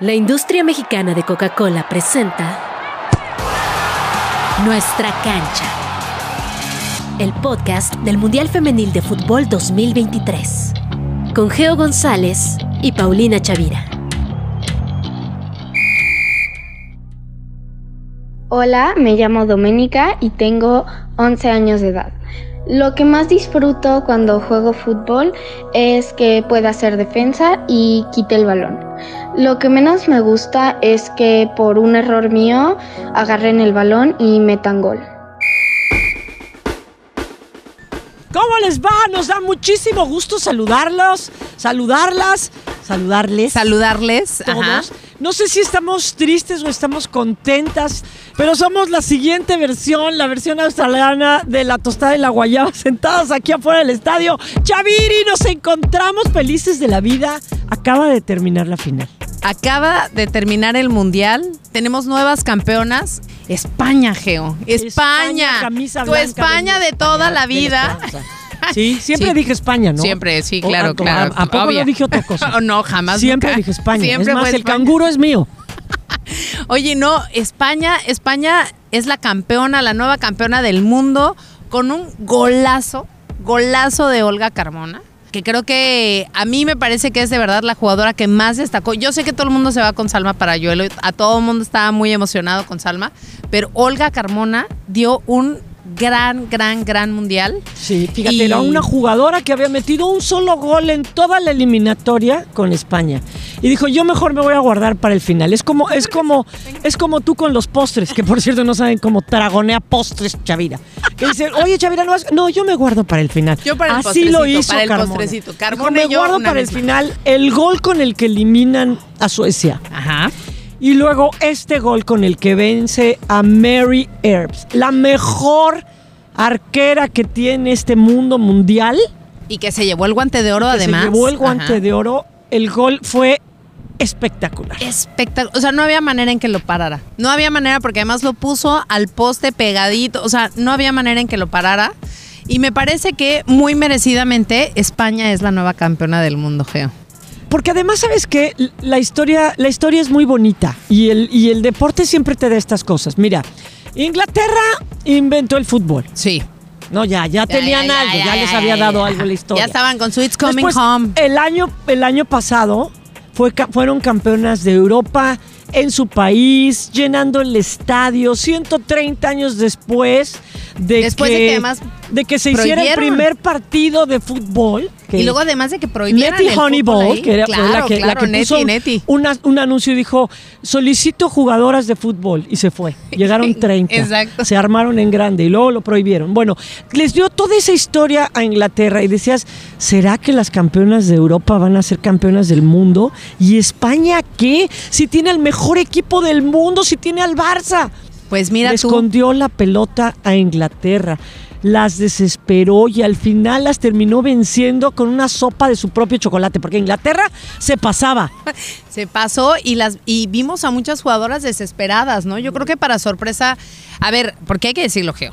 La industria mexicana de Coca-Cola presenta Nuestra cancha. El podcast del Mundial Femenil de Fútbol 2023. Con Geo González y Paulina Chavira. Hola, me llamo Doménica y tengo 11 años de edad. Lo que más disfruto cuando juego fútbol es que pueda hacer defensa y quite el balón. Lo que menos me gusta es que por un error mío agarren el balón y metan gol. ¿Cómo les va? Nos da muchísimo gusto saludarlos, saludarlas, saludarles. Saludarles. todos. Ajá. No sé si estamos tristes o estamos contentas, pero somos la siguiente versión, la versión australiana de la tostada y la guayaba, sentados aquí afuera del estadio. Chaviri, nos encontramos felices de la vida. Acaba de terminar la final. Acaba de terminar el mundial. Tenemos nuevas campeonas. España, Geo. España. camisa tu España de toda la vida. Sí, siempre Sí. dije España, ¿no? Siempre, sí, claro, a- claro. ¿A, a poco no dije otra cosa? No, jamás. Siempre nunca. dije España. Siempre es más, el España. canguro es mío. Oye, no, España, España es la campeona, la nueva campeona del mundo, con un golazo, golazo de Olga Carmona. Que creo que a mí me parece que es de verdad la jugadora que más destacó. Yo sé que todo el mundo se va con Salma Parayuelo, a todo el mundo estaba muy emocionado con Salma, pero Olga Carmona dio un gran, gran, gran mundial. Sí, fíjate, Y- era una jugadora que había metido un solo gol en toda la eliminatoria con España. Y dijo, yo mejor me voy a guardar para el final. Es como, es como, es como tú con los postres, que por cierto no saben cómo tragonea postres Chavira. Que dice, oye Chavira, no, vas-". no, yo me guardo para el final. Yo para el Así lo hizo para el Carmona. postrecito. Dijo, Carmona me yo, guardo para el misma". final el gol con el que eliminan a Suecia. Ajá. Y luego este gol con el que vence a Mary Earps, la mejor arquera que tiene este mundo mundial. Y que se llevó el guante de oro que además. Se llevó el guante Ajá. de oro. El gol fue espectacular. espectacular. O sea, no había manera en que lo parara. No había manera porque además lo puso al poste pegadito. O sea, no había manera en que lo parara. Y me parece que muy merecidamente España es la nueva campeona del mundo, Geo. Porque además, ¿sabes qué? La historia, la historia es muy bonita y el, y el deporte siempre te da estas cosas. Mira, Inglaterra inventó el fútbol. Sí. No, ya, ya, tenían ya, algo, ya, ya, les había dado algo la historia. Ya estaban con su It's Coming Después, Home. El año, el año pasado fue, fueron campeonas de Europa en su país, llenando el estadio, 130 años después de Después que, de que además de que se hiciera el prohibieron. primer partido de fútbol. que Y luego además de que prohibieran Nettie Honeyball, que era claro, la que, la claro, que Nettie, puso Nettie. una- un anuncio y dijo, solicito jugadoras de fútbol y se fue. Llegaron 30. Exacto. Se armaron en grande y luego lo prohibieron. Bueno, les dio toda esa historia a Inglaterra y decías, ¿será que las campeonas de Europa van a ser campeonas del mundo? ¿Y España qué? Si tiene el mejor equipo del mundo, si tiene al Barça. Pues mira Le tú. escondió la pelota a Inglaterra. Las desesperó y al final las terminó venciendo con una sopa de su propio chocolate, porque Inglaterra se pasaba. Se pasó y las y vimos a muchas jugadoras desesperadas, ¿no? Yo creo que para sorpresa, a ver, porque hay que decirlo, Geo.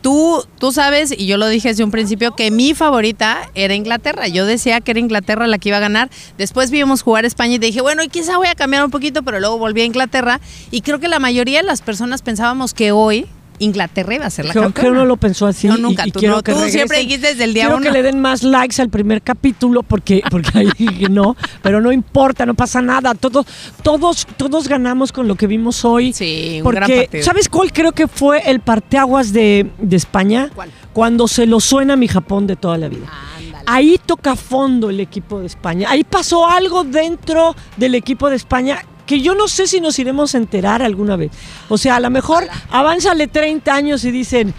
Tú, tú sabes, y yo lo dije desde un principio, que mi favorita era Inglaterra. Yo decía que era Inglaterra la que iba a ganar. Después vimos jugar España y dije, bueno, y quizá voy a cambiar un poquito, pero luego volví a Inglaterra. Y creo que la mayoría de las personas pensábamos que hoy Inglaterra iba a ser la Creo que campeona. uno lo pensó así. No, nunca. y, Tú no, que tú siempre dijiste desde el día Quiero uno. que le den más likes al primer capítulo porque, porque ahí no, pero no importa, no pasa nada. Todos, todos, todos ganamos con lo que vimos hoy. Sí, un porque, gran partido. ¿sabes cuál creo que fue el parteaguas de, de España? ¿Cuál? Cuando se lo suena mi Japón de toda la vida. Ándale. Ahí toca fondo el equipo de España. Ahí pasó algo dentro del equipo de España que yo no sé si nos iremos a enterar alguna vez. O sea, a lo mejor avánzale 30 años y dicen,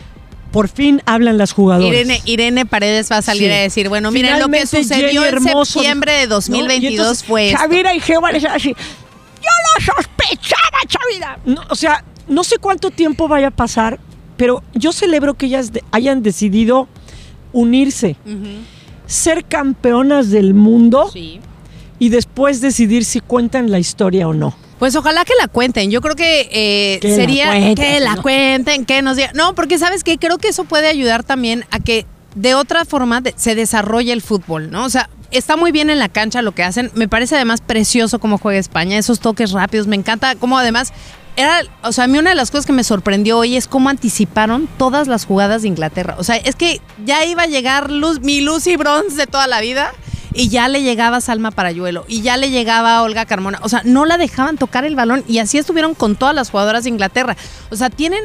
por fin hablan las jugadoras. Irene, Irene Paredes va a salir Sí. a decir, bueno, miren lo que sucedió en septiembre de ¿no? 2022 Y entonces, fue esto. Chavira y decir así, yo lo sospechaba, Chavira. No, o sea, no sé cuánto tiempo vaya a pasar, pero yo celebro que ellas de- hayan decidido unirse, ser campeonas del mundo Sí. Y después decidir si cuentan la historia o no. Pues ojalá que la cuenten. Yo creo que, eh, Que la sería cuenten, que la ¿no? cuenten, que nos digan. No, porque sabes que creo que eso puede ayudar también a que de otra forma de- se desarrolle el fútbol, ¿no? O sea, está muy bien en la cancha lo que hacen. Me parece además precioso cómo juega España, esos toques rápidos. Me encanta cómo además era, o sea, a mí una de las cosas que me sorprendió hoy es cómo anticiparon todas las jugadas de Inglaterra. O sea, es que ya iba a llegar Luz, mi Lucy Bronze de toda la vida y ya le llegaba Salma Parayuelo y ya le llegaba Olga Carmona. O sea, no la dejaban tocar el balón y así estuvieron con todas las jugadoras de Inglaterra. O sea, tienen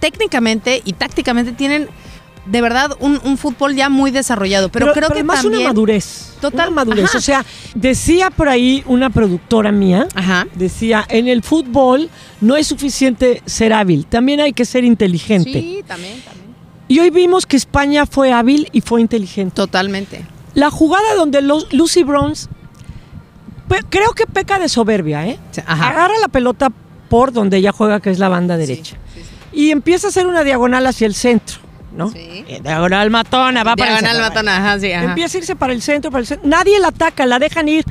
técnicamente y tácticamente tienen de verdad un, un fútbol ya muy desarrollado. Pero, creo que más también una madurez. Total, Una madurez. ajá. O sea, decía por ahí una productora mía, Ajá. decía, en el fútbol no es suficiente ser hábil, también hay que ser inteligente. Sí, también, también. Y hoy vimos que España fue hábil y fue inteligente. Totalmente. La jugada donde los- Lucy Bronze creo que peca de soberbia, ¿eh? Ajá. Agarra la pelota por donde ella juega, que es la banda derecha. Y empieza a hacer una diagonal hacia el centro, ¿no? Sí. Eh, Diagonal matona, va para el Diagonal centro. matona, ajá, sí, ajá. Empieza a irse para el centro, para el centro. Nadie la ataca, la dejan ir.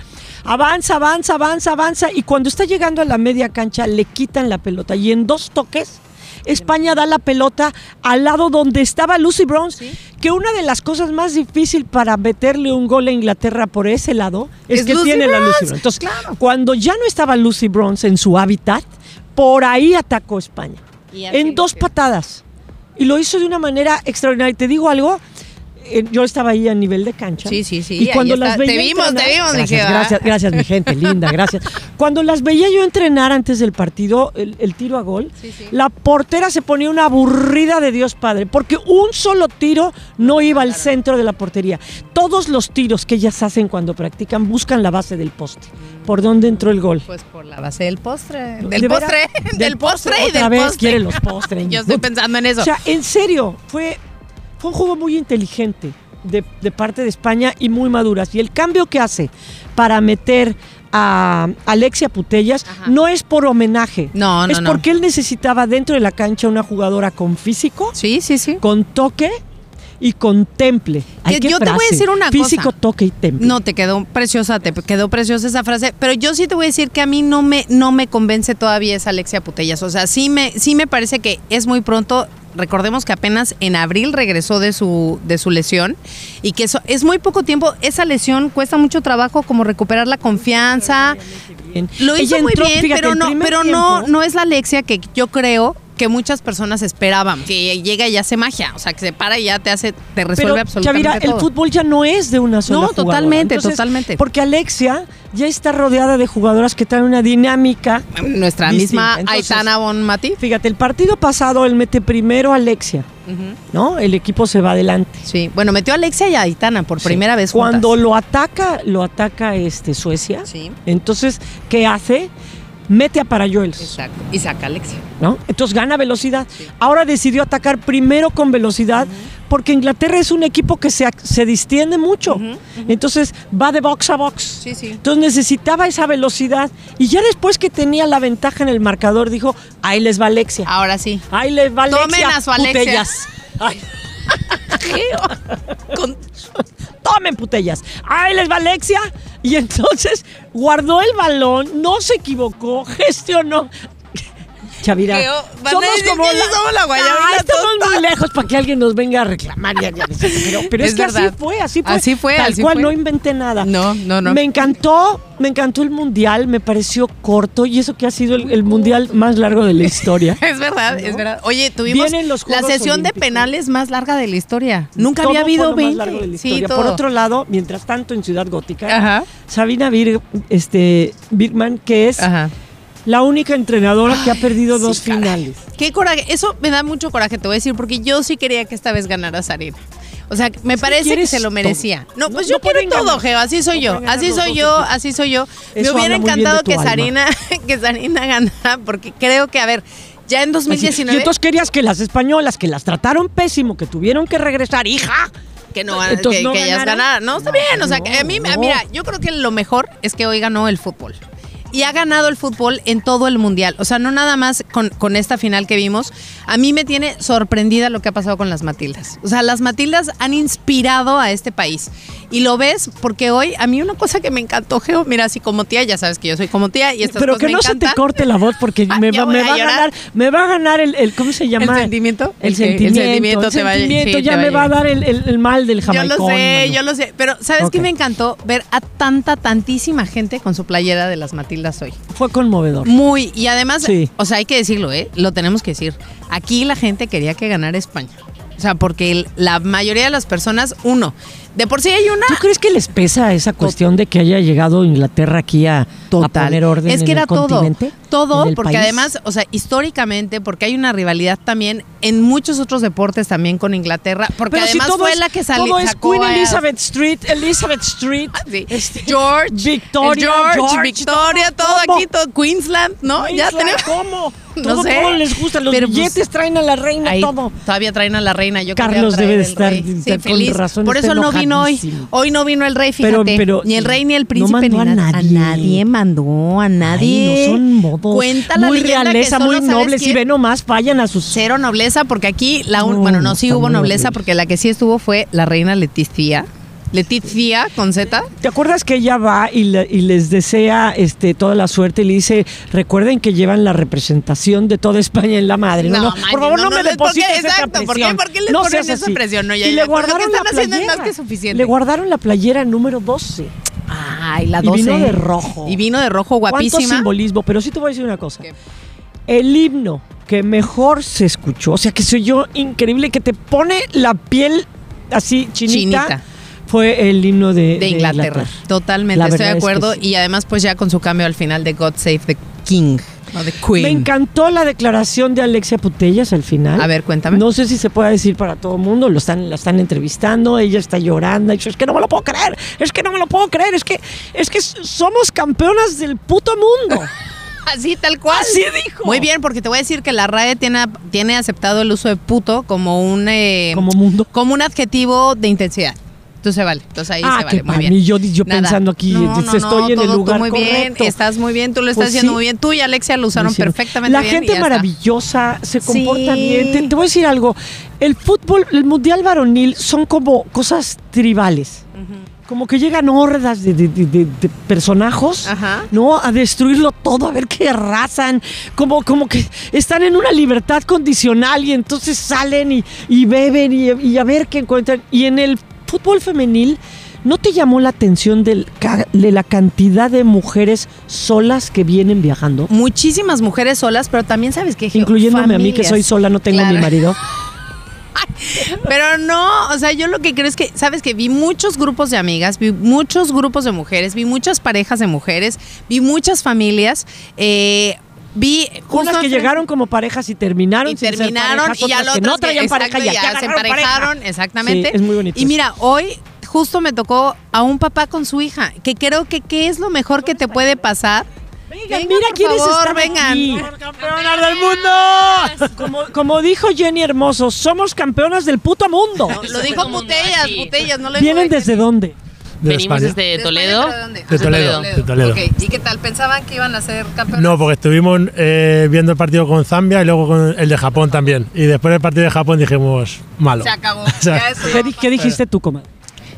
Avanza, avanza, avanza, avanza. Y cuando está llegando a la media cancha, le quitan la pelota. Y en dos toques, España da la pelota al lado donde estaba Lucy Bronze. Que una de las cosas más difíciles para meterle un gol a Inglaterra por ese lado es, Es que Lucy tiene la Lucy Bronze. Entonces, cuando ya no estaba Lucy Bronze en su hábitat, por ahí atacó España. En dos patadas. Y lo hizo de una manera extraordinaria. Te digo algo, yo estaba ahí a nivel de cancha. Sí, sí, sí, Y cuando las veía Te vimos, entrenar- te vimos, gracias, dije, ah. gracias, gracias, mi gente linda, gracias. Cuando las veía yo entrenar antes del partido, el, el tiro a gol, Sí, sí. la portera se ponía una aburrida de Dios Padre, porque un solo tiro no iba al centro de la portería. Todos los tiros que ellas hacen cuando practican buscan la base del poste, por donde entró el gol. Pues por la base del postre. ¿De Del postre. Del Del postre y Otra del vez postre. quieren los postres. Yo estoy pensando en eso. O sea, en serio, fue, fue un juego muy inteligente de, de parte de España y muy maduras. Y el cambio que hace para meter a Alexia Putellas Ajá. no es por homenaje. No, no, Es no. porque él necesitaba dentro de la cancha una jugadora con físico, sí, sí, sí. con toque y con temple. Ay, yo te voy a decir una Físico, cosa. toque y temple. No, te quedó preciosa, te quedó preciosa esa frase, pero yo sí te voy a decir que a mí no me, no me convence todavía esa Alexia Putellas. O sea, sí me, sí me parece que es muy pronto. Recordemos que apenas en abril regresó de su, de su lesión y que eso es muy poco tiempo. Esa lesión cuesta mucho trabajo como recuperar la confianza. Lo hizo Ella muy entró, bien, fíjate, pero no, pero no, no es la Alexia que yo creo que muchas personas esperaban, que llega y hace magia, o sea, que se para y ya te hace, te resuelve Pero, absolutamente Chavira, todo. el fútbol ya no es de una sola No, jugadora. totalmente, totalmente. Porque Alexia ya está rodeada de jugadoras que traen una dinámica. Nuestra distinta. misma Entonces, Aitana Bonmati. Fíjate, el partido pasado él mete primero a Alexia, ¿no? El equipo se va adelante. Sí, bueno, metió a Alexia y a Aitana por primera vez juntas. Cuando lo ataca, lo ataca este Suecia. Sí. Entonces, ¿qué hace? Mete a Parayoels, Exacto. Y saca a Alexia. ¿no? Entonces gana velocidad. Ahora decidió atacar primero con velocidad porque Inglaterra es un equipo que se, se distiende mucho. Entonces va de box a box. Sí, sí. Entonces necesitaba esa velocidad. Y ya después que tenía la ventaja en el marcador, dijo, ahí les va Alexia. Ahora sí. Ahí les va Alexia. Tomen a su Alexia. Con- tomen putellas. Ahí les va Alexia. Y entonces guardó el balón, no se equivocó, gestionó. Chavira, Que, oh, somos como que somos la guayabita Ah, estamos muy lejos para que alguien nos venga a reclamar. ya, ya, pero pero es, Es que así verdad. fue, así fue. Así fue, Tal así cual, fue. no inventé nada. No, no, no. Me encantó, me encantó el mundial, me pareció corto y eso que ha sido el, el mundial más largo de la historia. Es verdad, es verdad. Oye, tuvimos los la sesión de penales más larga de la historia. Nunca Todo había habido lo más 20. largo de la Sí, historia. todo. Por otro lado, mientras tanto en Ciudad Gótica, Ajá. Sabina Bir, este, Birman, que es Ajá. La única entrenadora que ha perdido sí, dos caray. finales. Qué coraje. Eso me da mucho coraje, te voy a decir, porque yo sí quería que esta vez ganara Sarina. O sea, me parece que se lo merecía. No, No- pues no yo quiero todo, ganar. Geo. Así soy No yo. Así soy yo, así soy yo. Me Eso hubiera bien de encantado que alma. Sarina, que Sarina ganara, porque creo que, a ver, ya en Así. 2019. Y entonces querías que las españolas, que las trataron pésimo, que tuvieron que regresar, hija. que no Entonces, que, ¿no que ellas ganaran. No, está bien. O sea, que a mí, mira, yo creo que lo mejor es que hoy ganó el fútbol. Y ha ganado el fútbol en todo el mundial. O sea, no nada más con, con esta final que vimos. A mí me tiene sorprendida lo que ha pasado con las Matildas. O sea, las Matildas han inspirado a este país. Y lo ves porque hoy, a mí una cosa que me encantó, Geo, mira, así como tía, ya sabes que yo soy como tía y estas Pero cosas que me no se te corte la voz porque Ah, me, va, me a va a llorar. ganar, me va a ganar el, el- ¿cómo se llama? ¿El sentimiento? El El que- el sentimiento. sentimiento te va a- sentimiento sí, ya te me va a dar el, mal del Yo jamaicón. lo sé, mano. yo lo sé. Pero ¿sabes Ok. qué me encantó? Ver a tanta, tantísima gente con su playera de las Matildas hoy. Fue conmovedor. Muy, y además, Sí. o sea, hay que decirlo, ¿eh? Lo tenemos que decir. Aquí la gente quería que ganara España. O sea, porque la mayoría de las personas, uno, de por sí hay una... ¿Tú crees que les pesa esa cuestión de que haya llegado Inglaterra aquí a, a Total. poner orden es que en era el todo, continente? todo, porque país? además, o sea, históricamente, porque hay una rivalidad también en muchos otros deportes también con Inglaterra, porque Pero si además todo fue es- la que salió. Todo es Queen Elizabeth Street, Elizabeth Street, Sí. este, George, Victoria, George, George, Victoria, todo, aquí, todo Queensland, ¿no? ya tenemos. ¿Cómo? No Todo, sé. todo les gusta. Los Pero, pues, billetes traen a la reina, Ahí todo. Todavía traen a la reina. Yo Carlos debe de estar- Sí, con feliz. razón, Por eso no vino hoy. Hoy no vino el rey, Pero- fíjate. pero- ni el rey ni el no príncipe mandó ni a nadie. nadie mandó, a nadie. Ay, no son modos. Cuenta la muy que realeza, solo muy quién- Y ve nomás, vayan a sus. Cero nobleza, porque aquí la un- No, bueno, no sí hubo nobleza, porque la que sí estuvo fue la reina Leticia. Leticia con Z. ¿Te acuerdas que ella va y, le- y les desea este, toda la suerte y le dice, recuerden que llevan la representación de toda España en la madre? No, No, no, por favor no, me deposites esa Exacto, ¿por qué? ¿por qué les ponen esa así. presión? No, ya, y le guardaron la playera. más que suficiente. Le guardaron la playera número 12. Ay, la Y 12. vino de rojo. Y vino de rojo ¿Cuánto guapísima. simbolismo? Pero sí te voy a decir una cosa. ¿Qué? El himno que mejor se escuchó, o sea, que se oyó increíble, que te pone la piel así chinita, Chinita. Fue el himno de, de Inglaterra. Totalmente, estoy de verdad es que acuerdo. sí. Y además, pues ya con su cambio al final de God Save the King, no de Queen. Me encantó la declaración de Alexia Putellas al final. A ver, cuéntame. No sé si se puede decir para todo el mundo, lo están, la están entrevistando, ella está llorando, y dice, es que no me lo puedo creer, es que no me lo puedo creer, es que, es que somos campeonas del puto mundo. Así, tal cual. Así dijo. Muy bien, porque te voy a decir que la RAE tiene, tiene aceptado el uso de puto como un, eh, Como mundo. como un adjetivo de intensidad. Entonces vale. Entonces ahí Ah, se vale. Muy bien. Y yo- yo Nada. pensando aquí, No, no, estoy no, en el todo lugar muy correcto. bien. Estás muy bien. Tú lo Pues estás haciendo sí. muy bien. Tú y Alexia lo usaron hicieron. perfectamente La bien. gente está. maravillosa se comporta Sí. bien. Te, te voy a decir algo. El fútbol, el mundial varonil son como cosas tribales. Como que llegan hordas de, de- Ajá. ¿no? A destruirlo todo, a ver qué arrasan. Como, como que están en una libertad condicional y entonces salen y, y beben y, y a ver qué encuentran. Y en el fútbol femenil, ¿no te llamó la atención del de la cantidad de mujeres solas que vienen viajando? Muchísimas mujeres solas, pero también sabes que Incluyéndome a mí que soy sola, no tengo Claro. mi marido. Pero no, o sea, yo lo que creo es que, sabes que vi muchos grupos de amigas, vi muchos grupos de mujeres, vi muchas parejas de mujeres, vi muchas familias, eh, vi justo Unas que llegaron como parejas y terminaron y sin ser terminaron parejas, y ya que no traían exacto, pareja ya, ya se emparejaron, pareja. exactamente. Sí, es muy bonito Y eso. mira, hoy justo me tocó a un papá con su hija, que creo que qué es lo mejor que te puede pasar. Venga, Venga, mira por quiénes favor, están vengan. aquí. ¡Campeonas del mundo! Como, como dijo Jenny Hermoso, somos campeonas del puto mundo. Lo dijo Putellas. Putellas, no lo dijo ¿Vienen desde dónde? De Venimos España. desde ¿De España, Toledo. de dónde? De Toledo, de Toledo. Ok, ¿y qué tal? ¿Pensaban que iban a ser campeones? No, porque estuvimos eh, viendo el partido con Zambia y luego con el de Japón también. Y después del partido de Japón dijimos, malo. Se acabó. O sea, ¿Qué, qué dijiste tú, comadre?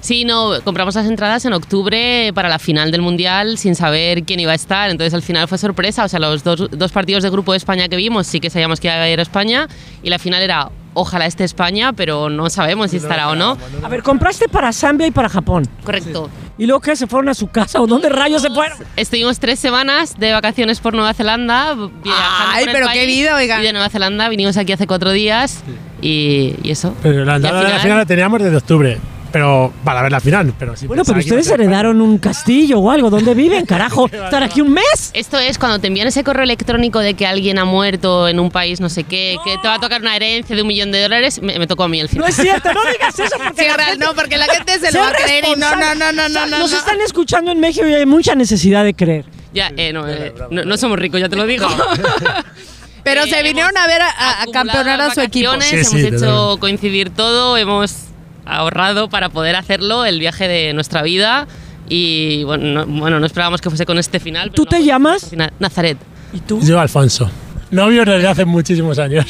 Sí, no, compramos las entradas en octubre para la final del Mundial sin saber quién iba a estar. Entonces al final fue sorpresa. O sea, los dos, dos partidos de grupo de España que vimos sí que sabíamos que iba a ir a España. Y la final era, ojalá esté España, pero no sabemos si estará o no. A ver, compraste para Zambia y para Japón. Correcto. ¿Y luego qué? ¿Se fueron a su casa? ¿O dónde rayos se fueron? Estuvimos tres semanas de vacaciones por Nueva Zelanda. Ay, por el pero qué país, vida, oigan. Y de Nueva Zelanda vinimos aquí hace cuatro días y, y eso. Pero la Y al entrada de la final la teníamos desde octubre. Pero para ver la final. Pero sí Bueno, pero ustedes heredaron un castillo o algo. ¿Dónde viven, carajo? ¿Estar aquí un mes? Esto es cuando te envían ese correo electrónico de que alguien ha muerto en un país no sé qué, que te va a tocar una herencia de un millón de dólares, me, me tocó a mí el No final. es cierto, no digas eso porque Sí, la gente- no, porque la gente se lo va a creer y no, no, no, no, O sea, no, no. Nos no. están escuchando en México y hay mucha necesidad de creer. Ya, eh, no, eh, no, no somos ricos, ya te lo digo. Pero Eh, se vinieron a ver a, a- campeonar a su equipo. Sí, sí, hemos hecho coincidir todo, hemos ahorrado para poder hacerlo, el viaje de nuestra vida. Y bueno, no, bueno, no esperábamos que fuese con este final. ¿Tú no te llamas? este. Nazaret. ¿Y tú? Yo, Alfonso. Novios desde hace muchísimos años.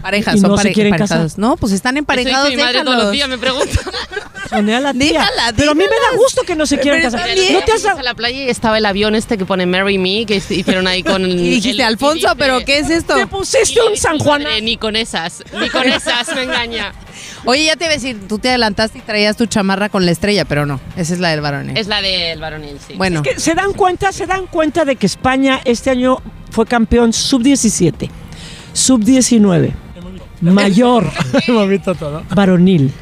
Parejas, Y son no se pare- casar. No, pues están Eso emparejados. dice mi madre todos los días, me pregunta. Sonea la tía. Déjala, Pero a mí me da gusto que no se quieran Pero casar. ¿No te has a la playa y estaba el avión este que pone Marry Me, que hicieron ahí con el... Y dijiste, el- Alfonso, y dice- ¿pero qué es esto? Te pusiste un San Juan. Ni con esas, ni con esas me engaña. Oye, ya te iba a decir, tú te adelantaste y traías tu chamarra con la estrella, pero no, esa es la del varón. ¿eh? Es la del varonil, sí. Bueno, Que se dan cuenta, se dan cuenta de que España este año fue campeón sub-17, sub-19, mayor, varonil.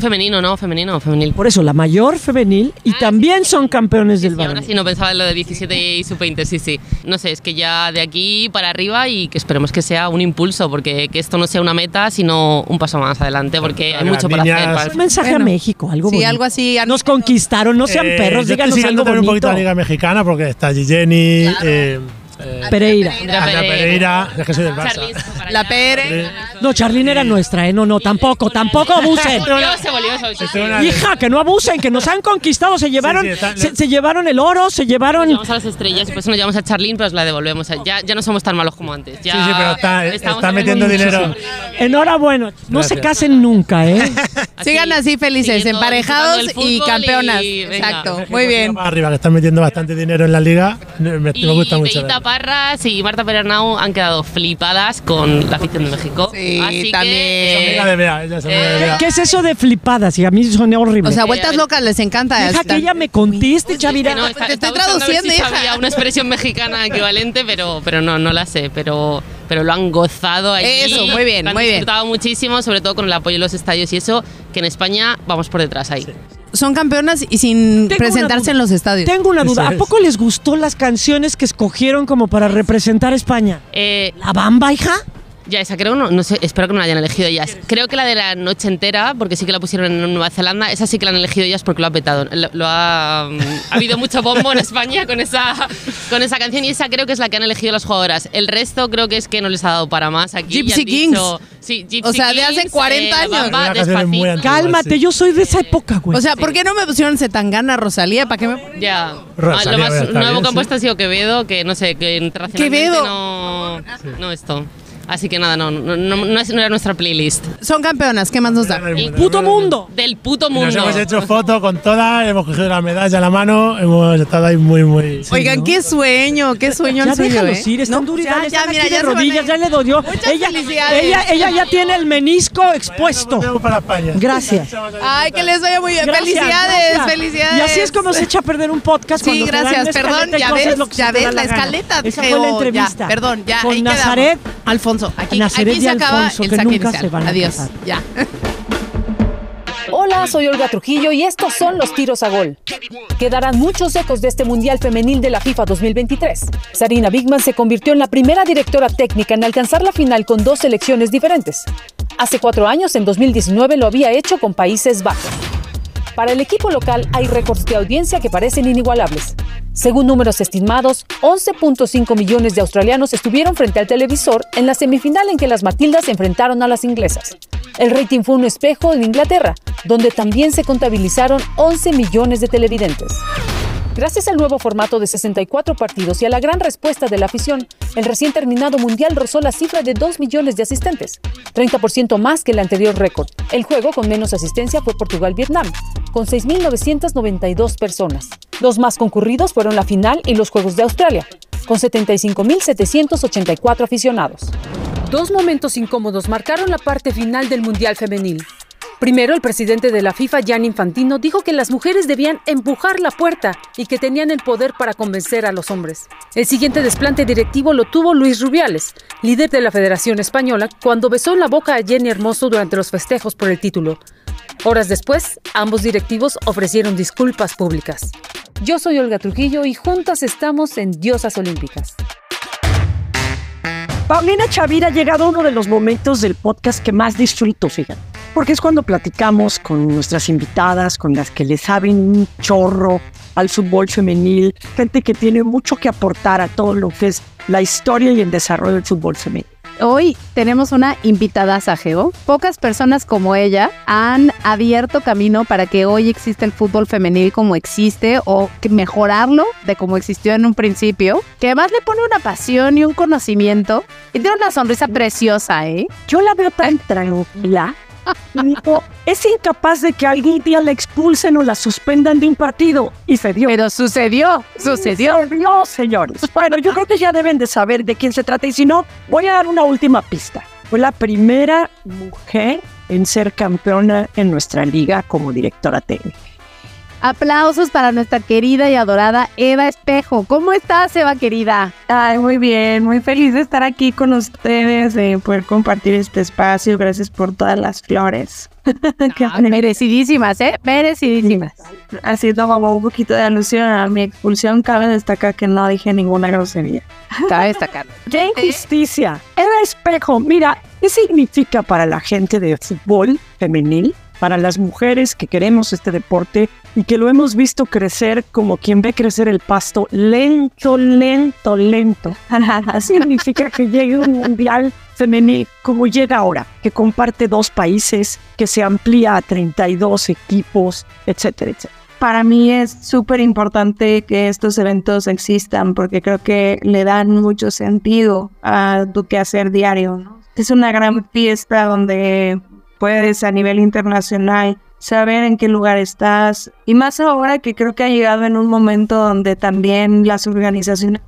Femenino, ¿no? Femenino, femenil. Por eso, la mayor femenil y también son campeones del Y ahora varonil. sí no pensaba en lo de 17 y sub-20, sí, sí. No sé, es que ya de aquí para arriba y que esperemos que sea un impulso, porque que esto no sea una meta, sino un paso más adelante, porque hay mucho para hacer. para- Un mensaje Bueno. a México, algo sí, bonito. algo así. Nos conquistaron, no sean Eh, perros, díganos algo también un poquito bonito. la liga mexicana porque está allí Jenny, eh, eh, Pereira. Andrea Ana Pereira, es que soy del Barça. La. Pere. No, Charlene era nuestra, ¿eh? No, no, tampoco, tampoco abusen. Hija, que no abusen, que nos han conquistado, se llevaron, sí, está- se, se llevaron el oro, se Nos llevaron... llevamos a las estrellas y por eso nos llevamos a Charlene, pero os la devolvemos. Ya, ya no somos tan malos como antes. Ya Sí, sí, pero está- metiendo dinero. Enhorabuena, no se casen nunca, ¿eh? Sigan así felices, emparejados y campeonas. y. Exacto, muy bien. Arriba, que están metiendo bastante dinero en la liga, me, gusta mucho. Y Marta Perernau han quedado flipadas con la afición de México. Sí, Así también. que, Amiga de Bea, ella es amiga de Eh, Bea. ¿Qué es eso de flipadas? Y a mí suena horrible. O sea, vueltas locas les encanta. Deja que ella me conteste, Chavira. que no, está- Te estoy estaba buscando a ver traduciendo, si hija. sabía una expresión mexicana equivalente, pero, pero no, no la sé. Pero, pero lo han gozado allí. Eso, muy bien, lo han muy bien. disfrutado muchísimo, sobre todo con el apoyo de los estadios y eso, que en España vamos por detrás ahí. Son campeonas y sin Tengo presentarse en los estadios. Tengo una duda. ¿A poco les gustó las canciones que escogieron como para representar a España? Eh, ¿La bamba, hija? Ya, esa creo, no, no sé, espero que no la hayan elegido ellas. Creo que la de la noche entera, porque sí que la pusieron en Nueva Zelanda, esa sí que la han elegido ellas porque lo ha petado. Lo, lo ha, ha habido mucho bombo en España con esa, con esa canción y esa creo que es la que han elegido las jugadoras. El resto creo que es que no les ha dado para más aquí. Gypsy dicho- Kings. Sí, Gypsy O sea, de hace Kings, 40 eh, años. Bamba, antigua. Cálmate, sí. yo soy de esa época, güey. O sea, ¿por qué no me pusieron Zetangana, Rosalía? ¿Para qué me Ya. Rosalía, Ah, lo más nuevo bien, que han sí. puesto ha sido Quevedo, que no sé, que internacionalmente Quevedo. no. No esto. Así que nada, no, no, no, no es- no era nuestra playlist. Son campeonas, ¿qué más nos da? El ¡Puto mundo! Del puto Y mundo. Nos hemos hecho fotos con todas, hemos cogido la medalla a la mano, hemos estado ahí muy, muy... Oigan, ¿no? qué sueño, qué sueño Ya el suyo, déjalos ¿eh? ir, están No, ya, mira, aquí ya de rodillas, ya le dolió. Muchas Ella, felicidades. ella, ella ya tiene el menisco expuesto. Vamos para España. Gracias. Ay, que les vaya muy bien. Gracias, felicidades, gracias. felicidades. Y así es como se echa a perder un podcast. Sí, gracias. Perdón, ya ves, ya ves la escaleta. Esa fue la entrevista. perdón, ya. Con Nazaret. quedamos. Alfonso, aquí, Nazaret aquí se acaba Alfonso, el que saque nunca inicial. se van a Adiós, ya. Hola, soy Olga Trujillo y estos son los tiros a gol. Quedarán muchos ecos de este Mundial Femenil de la FIFA 2023. Sarina Bigman se convirtió en la primera directora técnica en alcanzar la final con dos selecciones diferentes. Hace cuatro años, en 2019, lo había hecho con Países Bajos. Para el equipo local hay récords de audiencia que parecen inigualables. Según números estimados, 11.5 millones de australianos estuvieron frente al televisor en la semifinal en que las Matildas se enfrentaron a las inglesas. El rating fue un espejo en Inglaterra, donde también se contabilizaron 11 millones de televidentes. Gracias al nuevo formato de 64 partidos y a la gran respuesta de la afición, el recién terminado Mundial rozó la cifra de 2 millones de asistentes, 30% más que el anterior récord. El juego con menos asistencia fue Portugal-Vietnam, con 6.992 personas. Los más concurridos fueron la final y los Juegos de Australia, con 75.784 aficionados. Dos momentos incómodos marcaron la parte final del Mundial Femenil. Primero, el presidente de la FIFA, Gianni Infantino, dijo que las mujeres debían empujar la puerta y que tenían el poder para convencer a los hombres. El siguiente desplante directivo lo tuvo Luis Rubiales, líder de la Federación Española, cuando besó la boca a Jenny Hermoso durante los festejos por el título. Horas después, ambos directivos ofrecieron disculpas públicas. Yo soy Olga Trujillo y juntas estamos en Diosas Olímpicas. Paulina Chavira ha llegado a uno de los momentos del podcast que más disfruto, fíjate. Porque es cuando platicamos con nuestras invitadas, con las que le saben un chorro al fútbol femenil, gente que tiene mucho que aportar a todo lo que es la historia y el desarrollo del fútbol femenil. Hoy tenemos una invitada a Geo. Pocas personas como ella han abierto camino para que hoy exista el fútbol femenil como existe o que mejorarlo de como existió en un principio. Que además le pone una pasión y un conocimiento y tiene una sonrisa preciosa, ¿eh? Yo la veo tan tranquila. Y es incapaz de que algún día la expulsen o la suspendan de un partido. Y se dio. Pero sucedió, sucedió. Sucedió, señores. Bueno, yo creo que ya deben de saber de quién se trata. Y si no, voy a dar una última pista. Fue la primera mujer en ser campeona en nuestra liga como directora técnica. Aplausos para nuestra querida y adorada Eva Espejo. ¿Cómo estás, Eva querida? Ay, muy bien, muy feliz de estar aquí con ustedes, de poder compartir este espacio. Gracias por todas las flores. Ah, merecidísimas, ¿eh? Merecidísimas. Haciendo como un poquito de alusión a mi expulsión, cabe destacar que no dije ninguna grosería. Cabe destacar. ¡Qué injusticia! Eva Espejo, mira, ¿qué significa para la gente de fútbol femenil para las mujeres que queremos este deporte y que lo hemos visto crecer como quien ve crecer el pasto lento, lento, lento. Significa que llegue un mundial femenil como llega ahora, que comparte dos países, que se amplía a 32 equipos, etcétera, etcétera. Para mí es súper importante que estos eventos existan porque creo que le dan mucho sentido a tu quehacer diario. ¿no? Es una gran fiesta donde puedes a nivel internacional saber en qué lugar estás. Y más ahora que creo que ha llegado en un momento donde también las organizaciones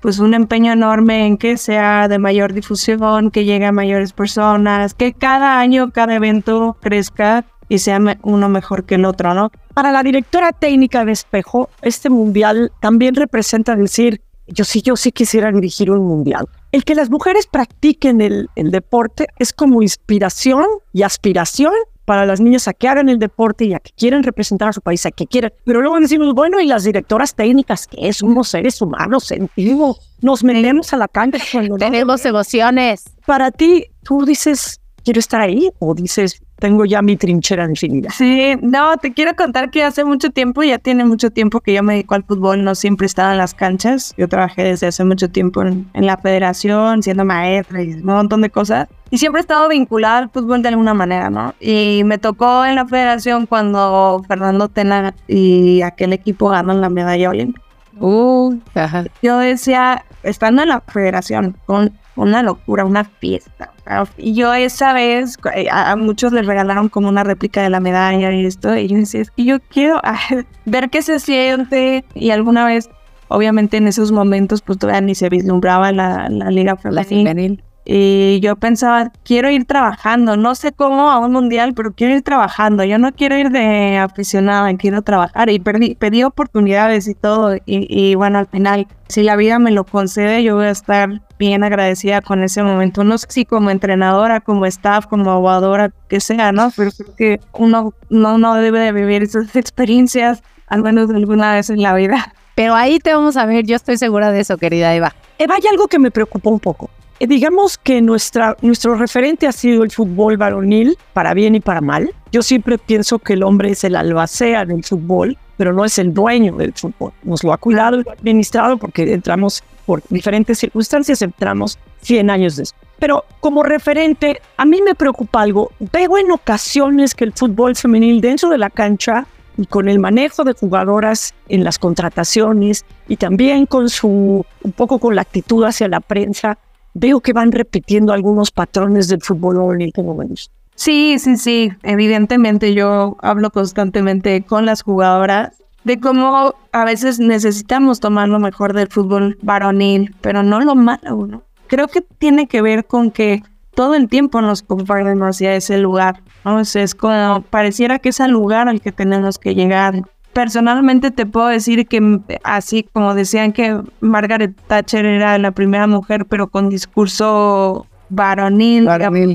pues un empeño enorme en que sea de mayor difusión, que llegue a mayores personas, que cada año, cada evento crezca y sea uno mejor que el otro, ¿no? Para la directora técnica de Espejo, este mundial también representa decir, yo sí, yo sí quisiera dirigir un mundial. El que las mujeres practiquen el, el deporte es como inspiración y aspiración para las niñas a que hagan el deporte y a que quieren representar a su país, a que quieran. Pero luego decimos, bueno, y las directoras técnicas, que somos seres humanos, sentimos, nos metemos a la cancha cuando tenemos emociones. Para ti, tú dices, quiero estar ahí, o dices, tengo ya mi trinchera definida. Sí, no, te quiero contar que hace mucho tiempo, ya tiene mucho tiempo que yo me dedico al fútbol, no siempre estaba en las canchas. Yo trabajé desde hace mucho tiempo en, la federación, siendo maestra y un montón de cosas. Y siempre he estado vinculada al fútbol de alguna manera, ¿no? Y me tocó en la federación cuando Fernando Tena y aquel equipo ganan la medalla olímpica. Uh, ajá. Yo decía, estando en la federación, con una locura, una fiesta. Y yo esa vez, eh, a, muchos les regalaron como una réplica de la medalla y esto, y yo decía, es que yo quiero ver qué se siente. Y alguna vez, obviamente en esos momentos, pues todavía ni se vislumbraba la, la liga femenil. Y yo pensaba, quiero ir trabajando, no sé cómo a un mundial, pero quiero ir trabajando. Yo no quiero ir de aficionada, quiero trabajar. Y perdí, pedí oportunidades y todo. Y, y, bueno, al final, si la vida me lo concede, yo voy a estar bien agradecida con ese momento. No sé si como entrenadora, como staff, como aguadora, que sea, ¿no? Pero creo que uno no, no debe de vivir esas experiencias, al menos alguna vez en la vida. Pero ahí te vamos a ver, yo estoy segura de eso, querida Eva. Eva, hay algo que me preocupó un poco. Eh, digamos que nuestra, nuestro referente ha sido el fútbol varonil, para bien y para mal. Yo siempre pienso que el hombre es el albacea del fútbol, pero no es el dueño del fútbol. Nos lo ha cuidado y administrado porque entramos por diferentes circunstancias, entramos 100 años después. Pero como referente, a mí me preocupa algo. Veo en ocasiones que el fútbol femenil dentro de la cancha y con el manejo de jugadoras en las contrataciones y también con su, un poco con la actitud hacia la prensa, veo que van repitiendo algunos patrones del fútbol en como vemos. Sí, sí, sí. Evidentemente yo hablo constantemente con las jugadoras de cómo a veces necesitamos tomar lo mejor del fútbol varonil, pero no lo malo, ¿no? Creo que tiene que ver con que todo el tiempo nos compartimos hacia ese lugar, ¿no? como pareciera que es el lugar al que tenemos que llegar personalmente te puedo decir que así como decían que Margaret Thatcher era la primera mujer, pero con discurso varonil,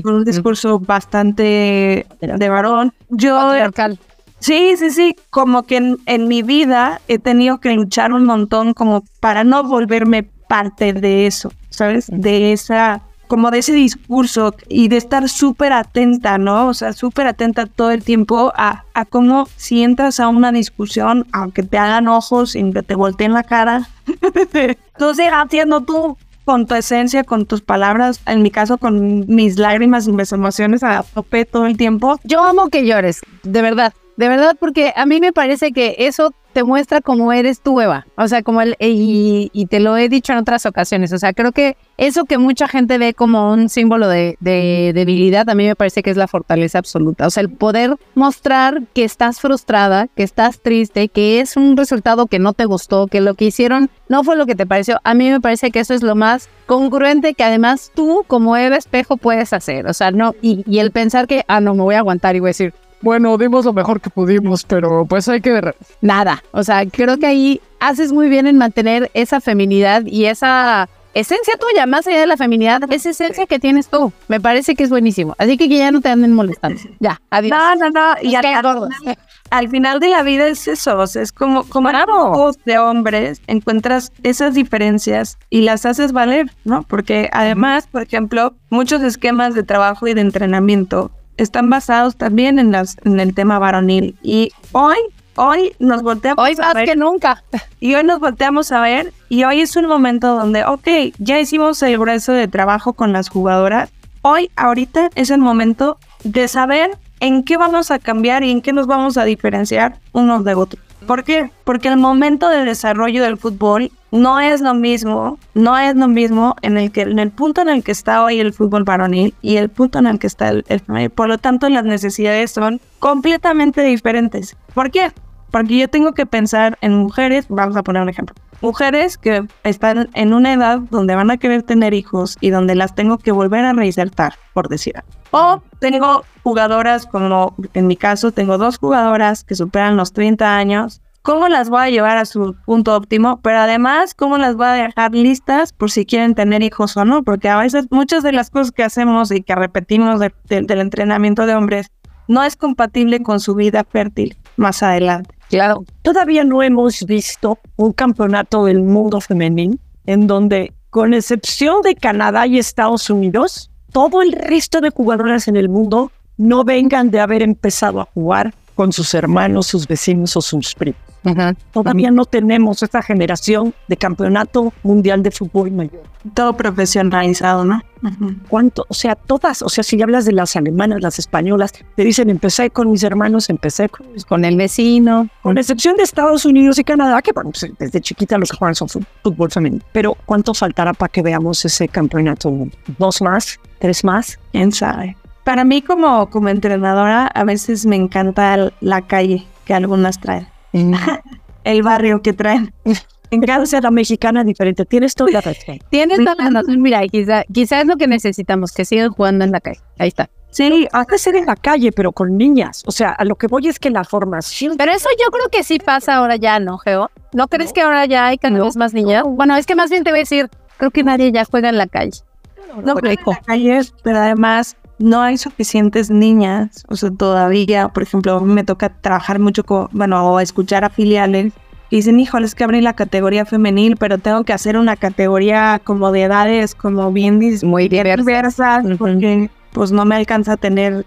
con un discurso bastante de varón. Yo Sí, sí, sí, como que en, en, mi vida he tenido que luchar un montón como para no volverme parte de eso, ¿sabes? De esa como de ese discurso y de estar súper atenta, ¿no? O sea, súper atenta todo el tiempo a, a cómo si entras a una discusión, aunque te hagan ojos y que te volteen la cara, tú sigas siendo tú, con tu esencia, con tus palabras, en mi caso con mis lágrimas y mis emociones a tope todo el tiempo. Yo amo que llores, de verdad. De verdad, porque a mí me parece que eso te muestra cómo eres tú, Eva. O sea, como el, y, y te lo he dicho en otras ocasiones. O sea, creo que eso que mucha gente ve como un símbolo de, de debilidad, a mí me parece que es la fortaleza absoluta. O sea, el poder mostrar que estás frustrada, que estás triste, que es un resultado que no te gustó, que lo que hicieron no fue lo que te pareció. A mí me parece que eso es lo más congruente que además tú, como Eva Espejo, puedes hacer. O sea, no, y, y el pensar que, ah, no, me voy a aguantar y voy a decir, bueno, dimos lo mejor que pudimos, pero pues hay que ver. Nada. O sea, creo que ahí haces muy bien en mantener esa feminidad y esa esencia tuya, más allá de la feminidad, esa esencia que tienes tú. Me parece que es buenísimo. Así que que ya no te anden molestando. Ya, adiós. No, no, no. Y al, al final, al final de la vida es eso. o sea, es como, como grupos de hombres encuentras esas diferencias y las haces valer, ¿no? Porque además, por ejemplo, muchos esquemas de trabajo y de entrenamiento están basados también en, las, en el tema varonil. Y hoy, hoy nos volteamos Hoy a más ver que nunca. y hoy nos volteamos a ver y hoy es un momento donde, ok, ya hicimos el grueso de trabajo con las jugadoras. Hoy, ahorita, es el momento de saber en qué vamos a cambiar y en qué nos vamos a diferenciar unos de otros. ¿Por qué? Porque el momento de desarrollo del fútbol no es lo mismo, no es lo mismo en el que en el punto en el que está hoy el fútbol varonil y el punto en el que está el, femenil. Por lo tanto, las necesidades son completamente diferentes. ¿Por qué? Porque yo tengo que pensar en mujeres, vamos a poner un ejemplo, mujeres que están en una edad donde van a querer tener hijos y donde las tengo que volver a reinsertar, por decir algo. O tengo jugadoras, como en mi caso, tengo dos jugadoras que superan los 30 años. ¿Cómo las voy a llevar a su punto óptimo? Pero además, ¿cómo las voy a dejar listas por si quieren tener hijos o no? Porque a veces muchas de las cosas que hacemos y que repetimos de- de- del entrenamiento de hombres no es compatible con su vida fértil más adelante. Claro, todavía no hemos visto un campeonato del mundo femenil en donde, con excepción de Canadá y Estados Unidos, todo el resto de jugadoras en el mundo no vengan de haber empezado a jugar con sus hermanos, sus vecinos o sus primos. Todavía no tenemos esta generación de campeonato mundial de fútbol mayor. Todo profesionalizado, ¿no? ¿Cuánto? O sea, todas, o sea, si hablas de las alemanas, las españolas, te dicen, empecé con mis hermanos, empecé con Con el vecino. con excepción de Estados Unidos y Canadá, que bueno, pues, desde chiquita lo que juegan son fútbol femenino. Pero ¿cuánto faltará para que veamos ese campeonato? ¿Dos más? ¿Tres más? ¿Quién sabe? Para mí como, como entrenadora a veces me encanta la calle que algunas traen. el barrio que traen. En cada la mexicana diferente. Tienes toda la razón. Tienes toda la razón. Mira, quizá, quizá es lo que necesitamos, que sigan jugando en la calle. Ahí está. Sí, hace ser en la calle, pero con niñas. O sea, a lo que voy es que la formación. Pero eso yo creo que sí pasa ahora ya, ¿no, Geo? ¿No crees que ahora ya hay cada vez más niñas? Bueno, es que más bien te voy a decir, creo que nadie ya juega en la calle. No, pero en la calle, pero además no hay suficientes niñas, o sea, todavía, por ejemplo, me toca trabajar mucho con, bueno, o escuchar a filiales dicen, híjole, es que abrí la categoría femenil, pero tengo que hacer una categoría como de edades, como bien dis- Muy diversas. diversas, porque pues no me alcanza a tener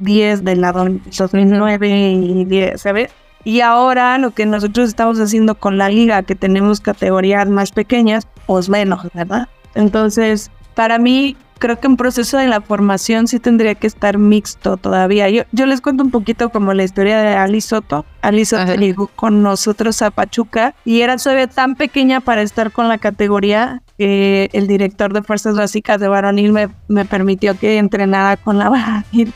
10 del lado 2009 y 10, ¿sabes? Y ahora lo que nosotros estamos haciendo con la liga, que tenemos categorías más pequeñas, pues menos, ¿verdad? Entonces, para mí, creo que en proceso de la formación sí tendría que estar mixto todavía. Yo, yo les cuento un poquito como la historia de Ali Soto. Ali Soto Ajá. llegó con nosotros a Pachuca y era todavía tan pequeña para estar con la categoría que el director de Fuerzas Básicas de Varonil me, me permitió que entrenara con la varonil.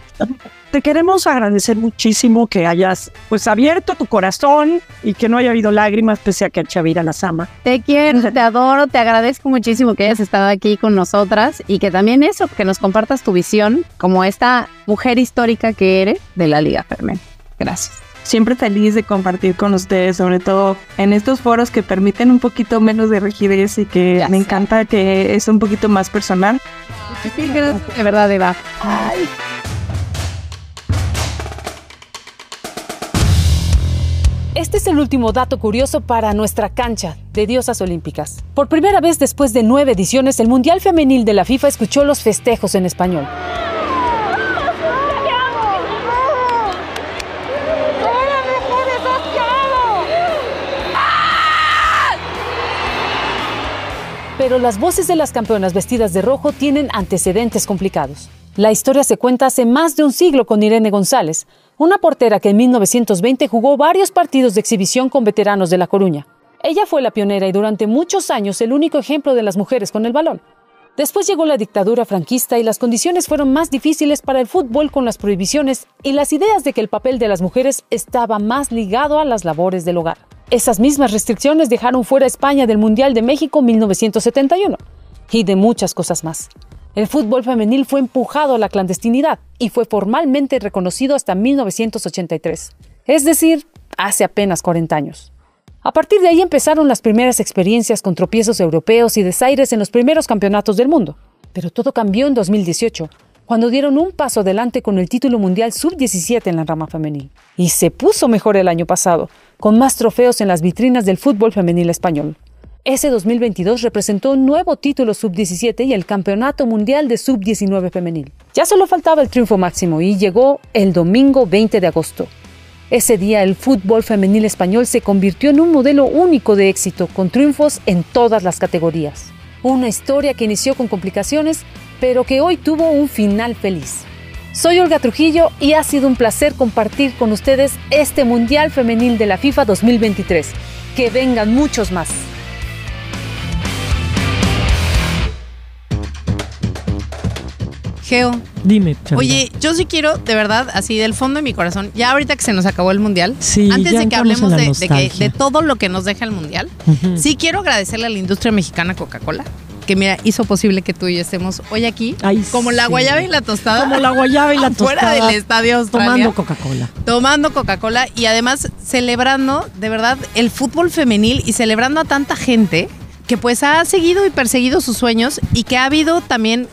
Te queremos agradecer muchísimo que hayas pues abierto tu corazón y que no haya habido lágrimas pese a que Chavira las ama. Te quiero, te adoro, te agradezco muchísimo que hayas estado aquí con nosotras y que también eso, que nos compartas tu visión como esta mujer histórica que eres de la Liga Fermen. Gracias. Siempre feliz de compartir con ustedes, sobre todo en estos foros que permiten un poquito menos de rigidez y que Ya me sé. encanta que es un poquito más personal. De verdad, Eva. Este es el último dato curioso para nuestra cancha de diosas olímpicas. Por primera vez después de nueve ediciones, el Mundial Femenil de la FIFA escuchó los festejos en español. Pero las voces de las campeonas vestidas de rojo tienen antecedentes complicados. La historia se cuenta hace más de un siglo con Irene González, una portera que en 1920 jugó varios partidos de exhibición con veteranos de La Coruña. Ella fue la pionera y durante muchos años el único ejemplo de las mujeres con el balón. Después llegó la dictadura franquista y las condiciones fueron más difíciles para el fútbol con las prohibiciones y las ideas de que el papel de las mujeres estaba más ligado a las labores del hogar. Esas mismas restricciones dejaron fuera a España del Mundial de México 1971 y de muchas cosas más. El fútbol femenil fue empujado a la clandestinidad y fue formalmente reconocido hasta 1983, es decir, hace apenas 40 años. A partir de ahí empezaron las primeras experiencias con tropiezos europeos y desaires en los primeros campeonatos del mundo. Pero todo cambió en 2018, cuando dieron un paso adelante con el título mundial sub-17 en la rama femenil. Y se puso mejor el año pasado, con más trofeos en las vitrinas del fútbol femenil español. Ese 2022 representó un nuevo título sub-17 y el Campeonato Mundial de Sub-19 femenil. Ya solo faltaba el triunfo máximo y llegó el domingo 20 de agosto. Ese día el fútbol femenil español se convirtió en un modelo único de éxito, con triunfos en todas las categorías. Una historia que inició con complicaciones, pero que hoy tuvo un final feliz. Soy Olga Trujillo y ha sido un placer compartir con ustedes este Mundial Femenil de la FIFA 2023. Que vengan muchos más. Geo. Dime, Chavira. Oye, yo sí quiero, de verdad, así del fondo de mi corazón, ya ahorita que se nos acabó el mundial, Sí, antes de que hablemos de, de que- nostalgia. de todo lo que nos deja el mundial, sí quiero agradecerle a la industria mexicana Coca-Cola, que mira, hizo posible que tú y yo estemos hoy aquí, Ay, como la guayaba y la tostada. Como la guayaba y la Fuera tostada. del estadio Australia. Tomando Coca-Cola. tomando Coca-Cola y además celebrando de verdad el fútbol femenil y celebrando a tanta gente que pues ha seguido y perseguido sus sueños y que ha habido también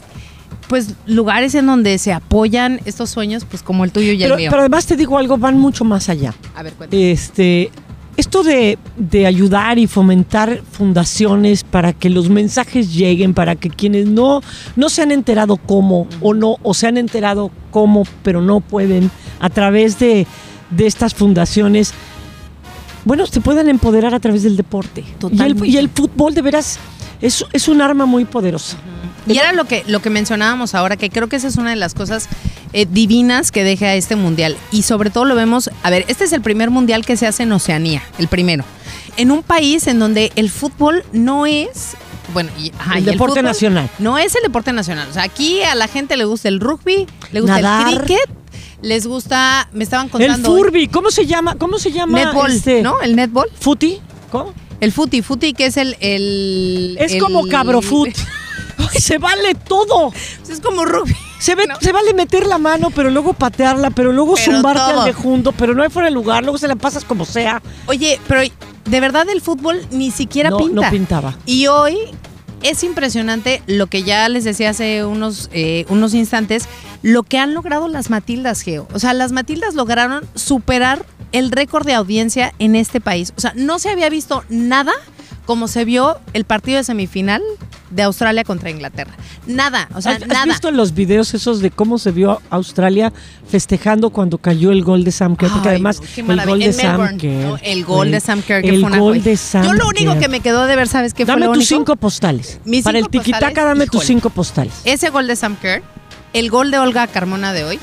pues lugares en donde se apoyan estos sueños pues como el tuyo y el Pero, mío. pero además te digo algo, van mucho más allá. a ver, cuéntame. Este, esto de, de ayudar y fomentar fundaciones para que los mensajes lleguen, para que quienes no, no se han enterado cómo o no, o se han enterado cómo, pero no pueden, a través de, de estas fundaciones, bueno, se puedan empoderar a través del deporte. Y el, Totalmente. y el fútbol de veras es, es un arma muy poderosa. Y era lo que, lo que mencionábamos ahora, que creo que esa es una de las cosas eh, divinas que deja este mundial. Y sobre todo lo vemos, a ver, este es el primer mundial que se hace en Oceanía, el primero. En un país en donde el fútbol no es... Bueno, y, ajá, El y deporte nacional. No es el deporte nacional. O sea, aquí a la gente le gusta el rugby, le gusta Nadar. el cricket, les gusta, me estaban El contando... hoy, Furby, ¿cómo se llama? ¿Cómo se llama? Netball, este, ¿no? El netball. ¿Futi? ¿Cómo? El footy, footy que es el... el Es el- como cabrofut. Se vale todo. Es como rugby. Se, ve- se vale meter la mano, pero luego patearla, pero luego Pero zumbarte todo. al de junto, pero no hay fuera de lugar, luego se la pasas como sea. Oye, pero de verdad el fútbol ni siquiera No, pinta. no pintaba. Y hoy es impresionante lo que ya les decía hace unos, eh, unos instantes, lo que han logrado las Matildas, Geo. O sea, las Matildas lograron superar el récord de audiencia en este país. O sea, no se había visto nada como se vio el partido de semifinal de Australia contra Inglaterra. Nada, o sea, ¿Has, has nada. visto los videos esos de cómo se vio Australia festejando cuando cayó el gol de Sam Kerr? Porque además no, el gol de En Sam Kerr. ¿no? El gol de Sam Kerr, que el fue una gol de Sam Yo lo único Kerr. que me quedó de ver, ¿sabes qué fue Dame tus cinco postales. Mis Para cinco el tiquitaca, dame tus cinco postales. Ese gol de Sam Kerr, el gol de Olga Carmona de hoy,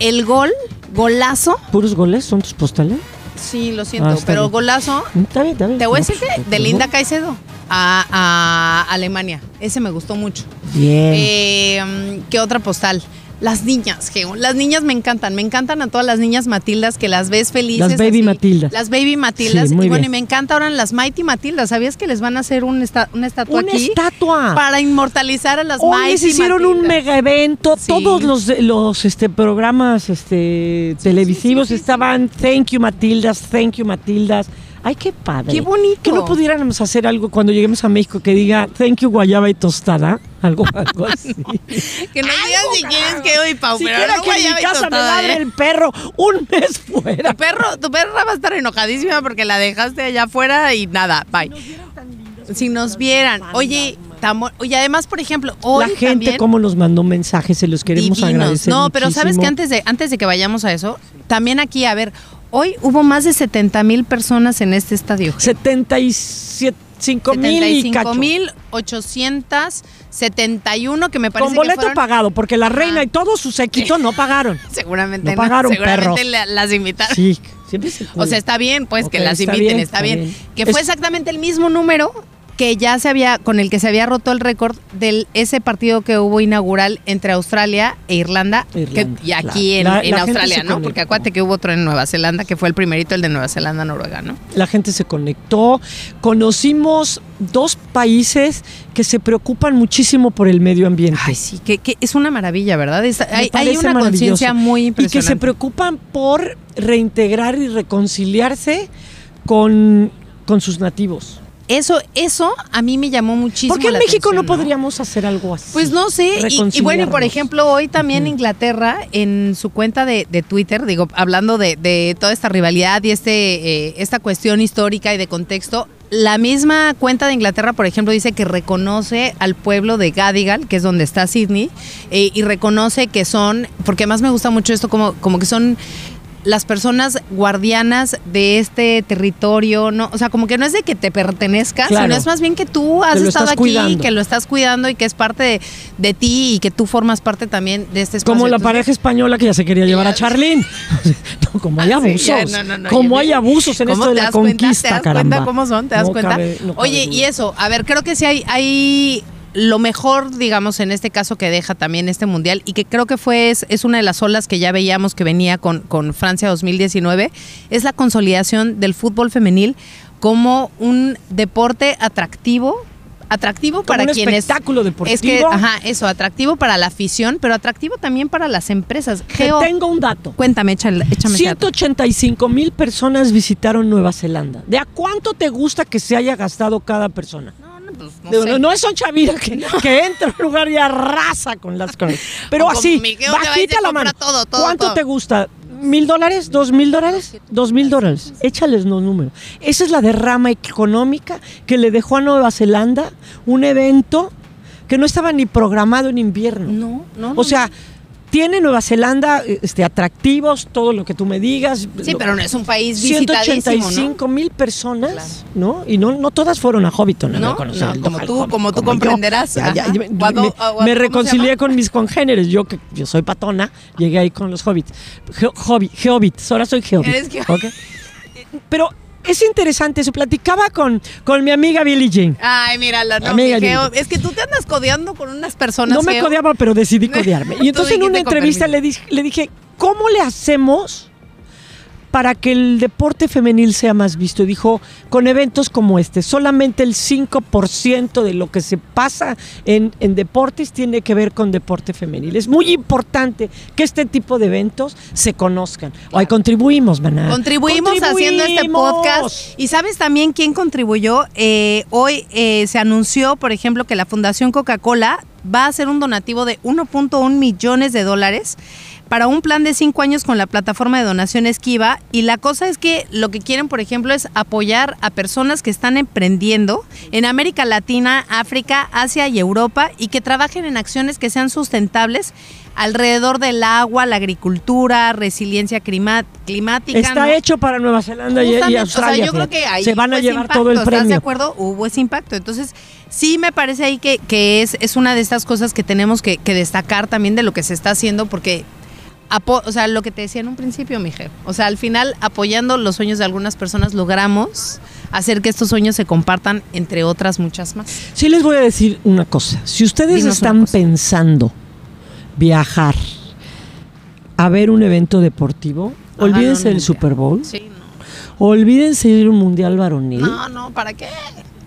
el gol, golazo. ¿Puros goles son tus postales? Sí, lo siento, Ah, está pero bien. golazo. Está bien, está bien. Te voy a decir pues, que de Linda Caicedo a, a Alemania. Ese me gustó mucho. Bien. Eh, ¿Qué otra postal? Las niñas, Geo. Las niñas me encantan. Me encantan a todas las niñas Matildas que las ves felices. Las Baby así. Matildas. Las Baby Matildas. Sí, muy y bueno, bien. y me encanta ahora las Mighty Matildas. ¿Sabías que les van a hacer un esta- una estatua Una aquí? estatua. Para inmortalizar a las Hoy Mighty les hicieron un mega evento. Sí. Todos los, los este, programas este, televisivos estaban Thank you Matildas, Thank you Matildas. Ay, qué padre. Qué bonito. Que no pudiéramos hacer algo cuando lleguemos a México que diga Thank you Guayaba y Tostada. Algo, algo así. Que nos digan si quieres que hoy, Pau, pero no que en mi y casa me ladre ¿eh? el perro un mes fuera. Tu perro, tu perra va a estar enojadísima porque la dejaste allá afuera y nada, bye. Si nos vieran. Oye, oye, además, por ejemplo, hoy La gente como nos mandó mensajes, se los queremos divinos. agradecer. No, pero sabes que antes de, antes de que vayamos a eso, también aquí, a ver, hoy hubo más de 70 mil personas en este estadio. 77 75 mil y cacho. 75.871 que me parece Con boleto que fueron, pagado, porque la reina y todo su séquito no pagaron. seguramente No pagaron, seguramente perros. la- las invitaron. Sí, siempre se O sea, está bien, pues, que las inviten, bien, está, está bien. bien. Que fue Es- exactamente el mismo número que ya se había, con el que se había roto el récord de ese partido que hubo inaugural entre Australia e Irlanda, Irlanda, que, y aquí en, claro. La- en la gente Australia, ¿no? Porque acuérdate que hubo otro en Nueva Zelanda, que fue el primerito, el de Nueva Zelanda, Noruega, ¿no? La gente se conectó. Conocimos dos países que se preocupan muchísimo por el medio ambiente. Ay, sí, que, que es una maravilla, ¿verdad? Es- hay, hay una conciencia muy Y que impresionante. se preocupan por reintegrar y reconciliarse con, con sus nativos. Eso, eso a mí me llamó muchísimo ¿Por qué en la México no podríamos hacer algo así? Pues no sé, y- y, bueno, y por ejemplo, hoy también Inglaterra, en su cuenta de, de Twitter, digo, hablando de, de toda esta rivalidad y este eh, esta cuestión histórica y de contexto, la misma cuenta de Inglaterra, por ejemplo, dice que reconoce al pueblo de Gadigal, que es donde está Sydney, eh, y reconoce que son, porque además me gusta mucho esto, como, como que son las personas guardianas de este territorio, no, o sea, como que no es de que te pertenezca, Claro. sino es más bien que tú has Que estado aquí, cuidando. que lo estás cuidando y que es parte de, de ti y que tú formas parte también de este espacio. Como la Entonces, pareja española que ya se quería llevar a Charlene. No, como hay Ah, sí, abusos. ya, no, no, no, como hay abusos en ¿Cómo esto de la cuenta? conquista, ¿Te das caramba. cuenta cómo son? ¿Te das cuenta? cabe- no cabe Oye, duda. y eso, a ver, creo que sí hay, hay lo mejor, digamos, en este caso que deja también este mundial y que creo que fue es, es una de las olas que ya veíamos que venía con, con Francia 2019, es la consolidación del fútbol femenil como un deporte atractivo. Atractivo para un quienes. espectáculo deportivo. Es que, ajá, eso, atractivo para la afición, pero atractivo también para las empresas. Te Geo, tengo un dato. cuéntame, échale, échame ese dato. 185 mil personas visitaron Nueva Zelanda. ¿De a cuánto te gusta que se haya gastado cada persona? No, pues, no Digo, sé. no, no Son Chavira que, que entra a un lugar y arrasa con las cosas. Pero O así, Miguel va bajita la compra mano. todo, todo, ¿Cuánto todo. te gusta? ¿Mil dólares? ¿Dos mil dólares? Dos mil dólares. Échales los números. Esa es la derrama económica que le dejó a Nueva Zelanda un evento que no estaba ni programado en invierno. No, no, no, O sea, tiene Nueva Zelanda este, atractivos, todo lo que tú me digas. Sí, Lo- pero no es un país visitadísimo, 185 mil personas, ¿no? Y no, no todas fueron a Hobbiton. No, no, el como tú- Hobbit, como tú yo. comprenderás. Ya, me- ah, ¿cómo me se reconcilié con mis congéneres. Yo, que yo soy patona, llegué ahí con los hobbits. Hobbit, Geobits, ahora soy Geobit. Eres Geobit. ¿ok? Pero es interesante, se platicaba con, con mi amiga Billie Jean. Ay, mírala, no, Amiga, Geo, es que tú te andas codeando con unas personas. No me Geo. codeaba, pero decidí codearme. Y entonces en una entrevista le dije, ¿cómo le hacemos para que el deporte femenil sea más visto? Y dijo, con eventos como este, solamente el 5% de lo que se pasa en, en deportes tiene que ver con deporte femenil. Es muy importante que este tipo de eventos se conozcan. Hoy contribuimos, maná. Contribuimos, haciendo este podcast. Y sabes también quién contribuyó. Eh, hoy eh, se anunció, por ejemplo, que la Fundación Coca-Cola va a hacer un donativo de 1.1 millones de dólares para un plan de cinco años con la plataforma de donaciones Kiva. Y la cosa es que lo que quieren, por ejemplo, es apoyar a personas que están emprendiendo en América Latina, África, Asia y Europa y que trabajen en acciones que sean sustentables alrededor del agua, la agricultura, resiliencia climática. Está ¿no? hecho para Nueva Zelanda y- Australia. O sea, yo creo que ahí se van a llevar impacto, todo el ¿Estás de premio. acuerdo? Hubo ese impacto. Entonces, sí me parece ahí que, que es, es una de estas cosas que tenemos que, que destacar también de lo que se está haciendo, porque, o sea, lo que te decía en un principio, Mije, o sea, al final, apoyando los sueños de algunas personas, logramos hacer que estos sueños se compartan entre otras muchas más. Sí les voy a decir una cosa. Si ustedes Dinos están pensando viajar a ver un evento deportivo, olvídense un del. Super Bowl, Sí, olvídense de ir a un mundial varonil. no. No, no, ¿para qué?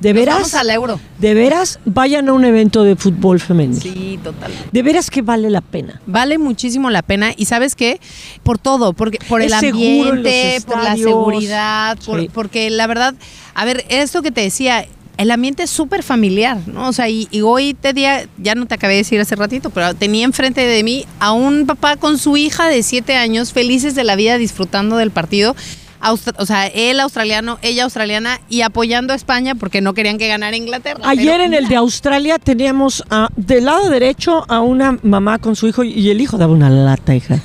De veras, Vamos al euro. de veras, vayan a un evento de fútbol femenil. Sí, totalmente. De veras que vale la pena. Vale muchísimo la pena y sabes qué, por todo, porque por el Es ambiente, por la seguridad, por- Sí. porque la verdad, a ver, esto que te decía, el ambiente es súper familiar, ¿no? O sea, y, y hoy te día, ya no te acabé de decir hace ratito, pero tenía enfrente de mí a un papá con su hija de siete años, felices de la vida, disfrutando del partido. O sea, él australiano, ella australiana y apoyando a España porque no querían que ganara Inglaterra. Ayer en el de Australia teníamos a- del lado derecho a una mamá con su hijo y el hijo daba una lata, hija.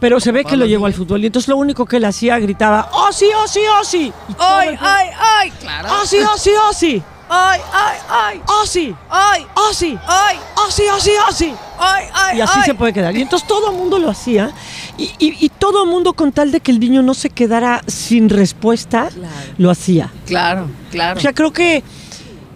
Pero se ve que lo llevó al fútbol y entonces lo único que él hacía gritaba, ¡Oh sí, oh sí, oh sí! ¡Ay, ay, ay! Claro. ¡Oh sí, oh sí, oh sí! ¡Ay, ay, ay! ¡Oh sí! ¡Ay, ¡Oh sí! ay! ¡Oh sí, oh sí, oh sí! ¡Ay, ay! Y así ay! se puede quedar. Y entonces todo el mundo lo hacía. Y, y- y todo el mundo con tal de que el niño no se quedara sin respuesta, lo hacía. Claro, claro. O sea, creo que,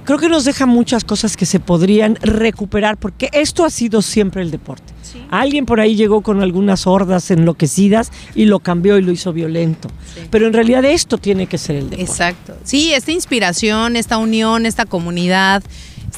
creo que nos deja muchas cosas que se podrían recuperar, porque esto ha sido siempre el deporte. Alguien por ahí llegó con algunas hordas enloquecidas y lo cambió y lo hizo violento. Pero en realidad esto tiene que ser el deporte. Exacto. Sí, esta inspiración, esta unión, esta comunidad,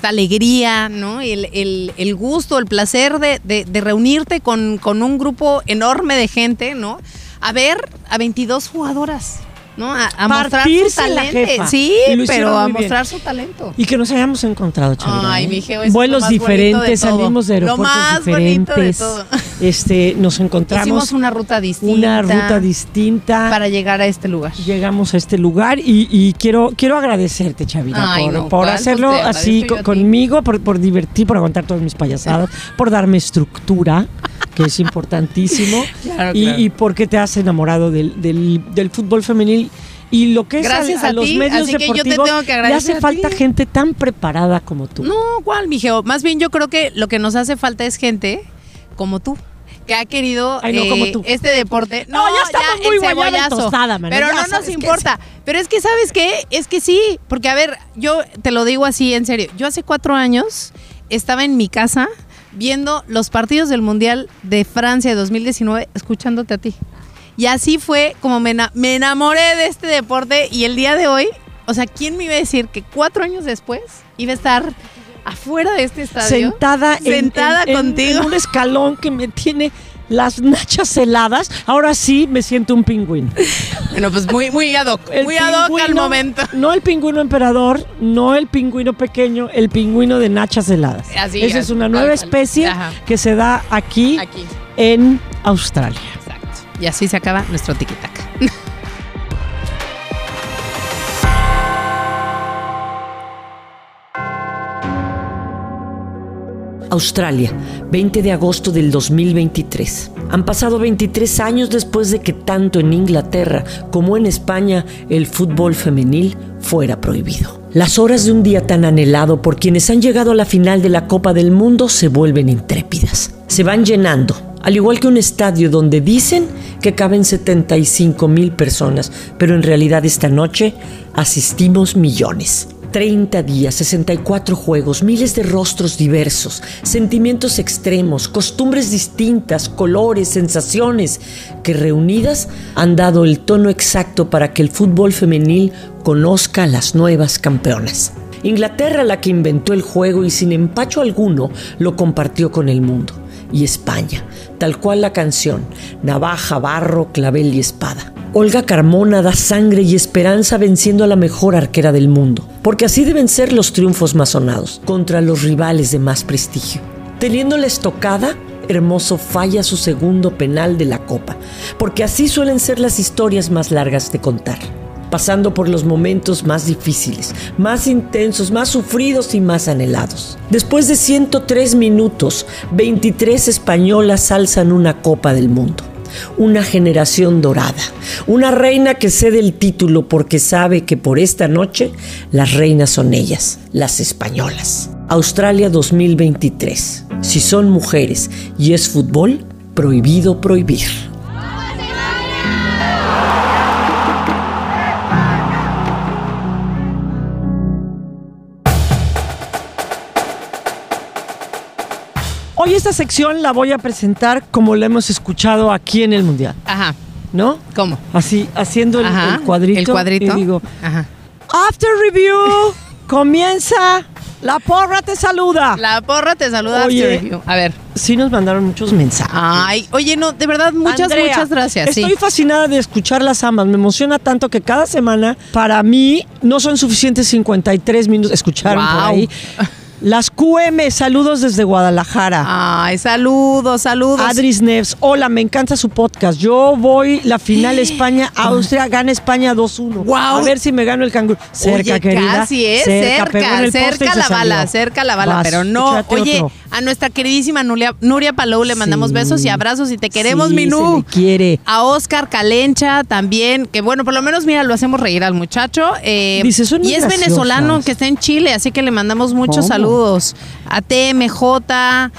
esta alegría, ¿no? El, el- el gusto, el placer de, de- de reunirte con, con un grupo enorme de gente, ¿no? A ver a 22 jugadoras, ¿no? A, a mostrar su talento. Sí, pero a bien. mostrar su talento. Y que nos hayamos encontrado, Chabela, Ay, ¿eh? mi Geo, es Vuelos diferentes, salimos de Lo aeropuertos más bonito de diferentes. todo. Este, nos encontramos Hicimos una ruta distinta. una ruta distinta. Para llegar a este lugar. Llegamos a este lugar y, y quiero, quiero agradecerte, Chavita, Ay, por, no, por ¿cuál? hacerlo Pues te así conmigo, por, por divertir, por aguantar todas mis payasadas, por darme estructura, que es importantísimo, Claro, y, claro. y porque te has enamorado del, del- del fútbol femenil. Y lo que es Gracias a, a los ti, medios así que yo te deportivos, tengo que le hace falta ti. gente tan preparada como tú. No, ¿cuál, mijeo? Más bien yo creo que lo que nos hace falta es gente como tú. Que ha querido Ay, no, eh, como tú. este deporte. No, ya estamos muy el guayaba y cebollazo. tostada, mano, Pero ya no nos importa. Pero es que, ¿sabes qué? Es que sí. Porque, a ver, yo te lo digo así en serio. Yo hace cuatro años estaba en mi casa viendo los partidos del Mundial de Francia de 2019, escuchándote a ti. Y así fue como me, me enamoré de este deporte y el día de hoy, o sea, ¿quién me iba a decir que cuatro años después iba a estar afuera de este estadio? sentada, en- sentada en, en- contigo. en un escalón que me tiene las nachas heladas. Ahora sí me siento un pingüino. Bueno, pues muy, muy ad hoc, El muy ad hoc al momento. No el pingüino emperador, no el pingüino pequeño, el pingüino de nachas heladas. Así, Esa es una nueva especie que se da aquí, Aquí. en Australia. Exacto. Y así se acaba nuestro tiquitaca. Australia, 20 de agosto del 2023. Han pasado 23 años después de que tanto en Inglaterra como en España el fútbol femenil fuera prohibido. Las horas de un día tan anhelado por quienes han llegado a la final de la Copa del Mundo se vuelven intrépidas. Se van llenando, al igual que un estadio donde dicen que caben 75 mil personas, pero en realidad esta noche asistimos millones. 30 días, 64 juegos, miles de rostros diversos, sentimientos extremos, costumbres distintas, colores, sensaciones, que reunidas han dado el tono exacto para que el fútbol femenil conozca a las nuevas campeonas. Inglaterra la que inventó el juego y sin empacho alguno lo compartió con el mundo. Y España, tal cual la canción, navaja, barro, clavel y espada. Olga Carmona da sangre y esperanza venciendo a la mejor arquera del mundo, porque así deben ser los triunfos más sonados, contra los rivales de más prestigio. Teniendo la estocada, Hermoso falla su segundo penal de la Copa, porque así suelen ser las historias más largas de contar pasando por los momentos más difíciles, más intensos, más sufridos y más anhelados. Después de 103 minutos, 23 españolas alzan una Copa del Mundo. Una generación dorada, una reina que cede el título porque sabe que por esta noche las reinas son ellas, las españolas. Australia 2023. Si son mujeres y es fútbol, prohibido prohibir. Hoy esta sección la voy a presentar como la hemos escuchado aquí en el Mundial, Ajá. ¿no? ¿Cómo? Así, haciendo el, Ajá, el cuadrito. el cuadrito. Y digo, Ajá. after review, comienza, la porra te saluda. La porra te saluda Oye. after review. A ver. Sí nos mandaron muchos mensajes. Ay, oye, no, de verdad, muchas, Andrea, muchas gracias. sí. Estoy fascinada de escucharlas ambas. Me emociona tanto que cada semana, para mí, no son suficientes 53 minutos. Escucharon por ahí. Las QM, saludos desde Guadalajara. Ay, saludos, saludos. Adris Neves, hola, me encanta su podcast. Yo voy la final España-Austria, gana España 2-1. Wow. A ver si me gano el canguro. Cerca, Oye, querida. Casi, ¿eh? en Cerca, cerca la bala, cerca la bala, Vas, pero no. Oye, otro. a nuestra queridísima Nuria, Nuria Palou le mandamos Sí. besos y abrazos y te queremos, Sí, Minú. se quiere. A Oscar Calencha también, que bueno, por lo menos, mira, lo hacemos reír al muchacho. Eh, Dice, son y es venezolano que está en Chile, así que le mandamos muchos ¿Cómo? saludos. A TMJ, a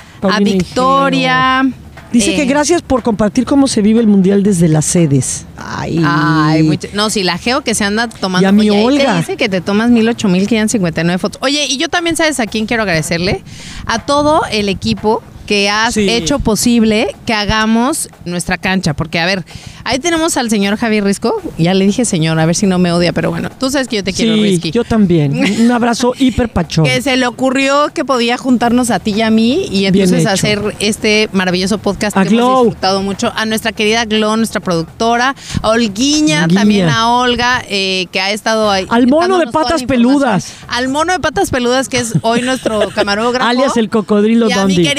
Victoria. Dice eh, que gracias por compartir cómo se vive el mundial desde las sedes. Ay, Ay, mucha- no, si la geo que se anda tomando. Y a mi Oye, Olga. Te dice que te tomas mil ocho mil y nueve fotos. Oye, y yo también, ¿sabes a quién quiero agradecerle? A todo el equipo que has Sí. hecho posible que hagamos nuestra cancha. Porque, a ver, ahí tenemos al señor Javier Risco. Ya le dije señor, a ver si no me odia, pero bueno, tú sabes que yo te quiero, sí, Risky. yo también. Un abrazo hiper pachón. Que se le ocurrió que podía juntarnos a ti y a mí y entonces hacer este maravilloso podcast A que hemos Glow. disfrutado mucho. A nuestra querida Glow, nuestra productora, a Olguiña, también a Olga, eh, que ha estado ahí. Al mono de patas peludas. Al mono de patas peludas, que es hoy nuestro camarógrafo. Alias el cocodrilo Y a mi Dondi.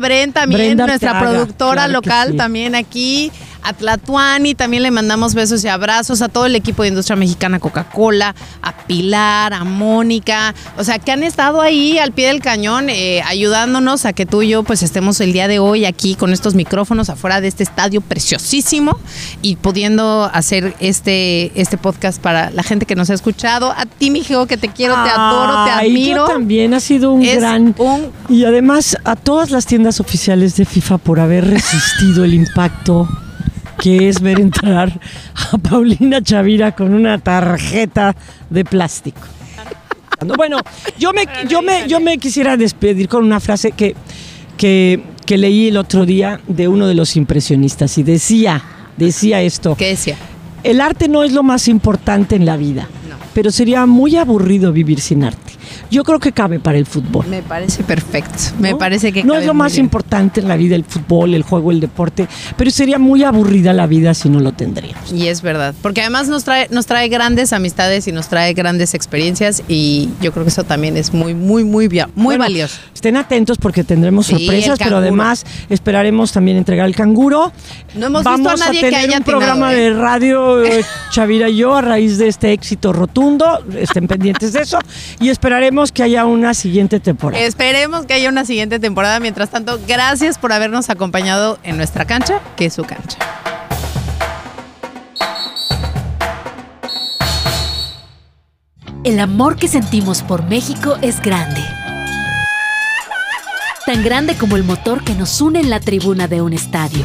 Bren también, Brenda nuestra productora claro local sí. también aquí. A Tlatuani también le mandamos besos y abrazos. A todo el equipo de Industria Mexicana Coca-Cola. A Pilar, a Mónica. O sea, que han estado ahí al pie del cañón eh, ayudándonos a que tú y yo pues estemos el día de hoy aquí con estos micrófonos afuera de este estadio preciosísimo y pudiendo hacer este, este podcast para la gente que nos ha escuchado. A ti, mi que te quiero, te adoro, te admiro. Yo también ha sido un Es gran. un- Y además a todas las tiendas oficiales de FIFA por haber resistido el impacto que es ver entrar a Paulina Chavira con una tarjeta de plástico. Bueno, yo me, yo me, yo me quisiera despedir con una frase que, que, que leí el otro día de uno de los impresionistas y decía, decía esto. ¿Qué decía? El arte no es lo más importante en la vida, pero sería muy aburrido vivir sin arte. Yo creo que cabe para el fútbol. Me parece perfecto. Me ¿no? parece que no cabe es lo más bien. importante en la vida el fútbol, el juego, el deporte, pero sería muy aburrida la vida si no lo tendríamos. Y es verdad, porque además nos trae, nos trae grandes amistades y nos trae grandes experiencias y yo creo que eso también es muy, muy, muy, muy Bueno, valioso. Estén atentos porque tendremos Sí, sorpresas, pero además esperaremos también entregar el canguro. No hemos visto Vamos a nadie tener que haya un programa ¿eh? de radio eh, Chavira y yo a raíz de este éxito rotundo. Estén pendientes de eso y esperaremos que haya una siguiente temporada. Esperemos que haya una siguiente temporada. Mientras tanto, gracias por habernos acompañado en nuestra cancha, que es su cancha. El amor que sentimos por México es grande. Tan grande como el motor que nos une en la tribuna de un estadio.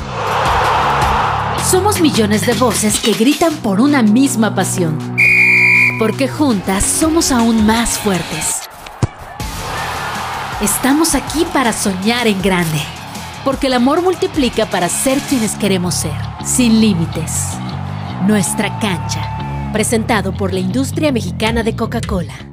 Somos millones de voces que gritan por una misma pasión. Porque juntas somos aún más fuertes. Estamos aquí para soñar en grande. Porque el amor multiplica para ser quienes queremos ser, sin límites. Nuestra cancha. Presentado por la industria mexicana de Coca-Cola.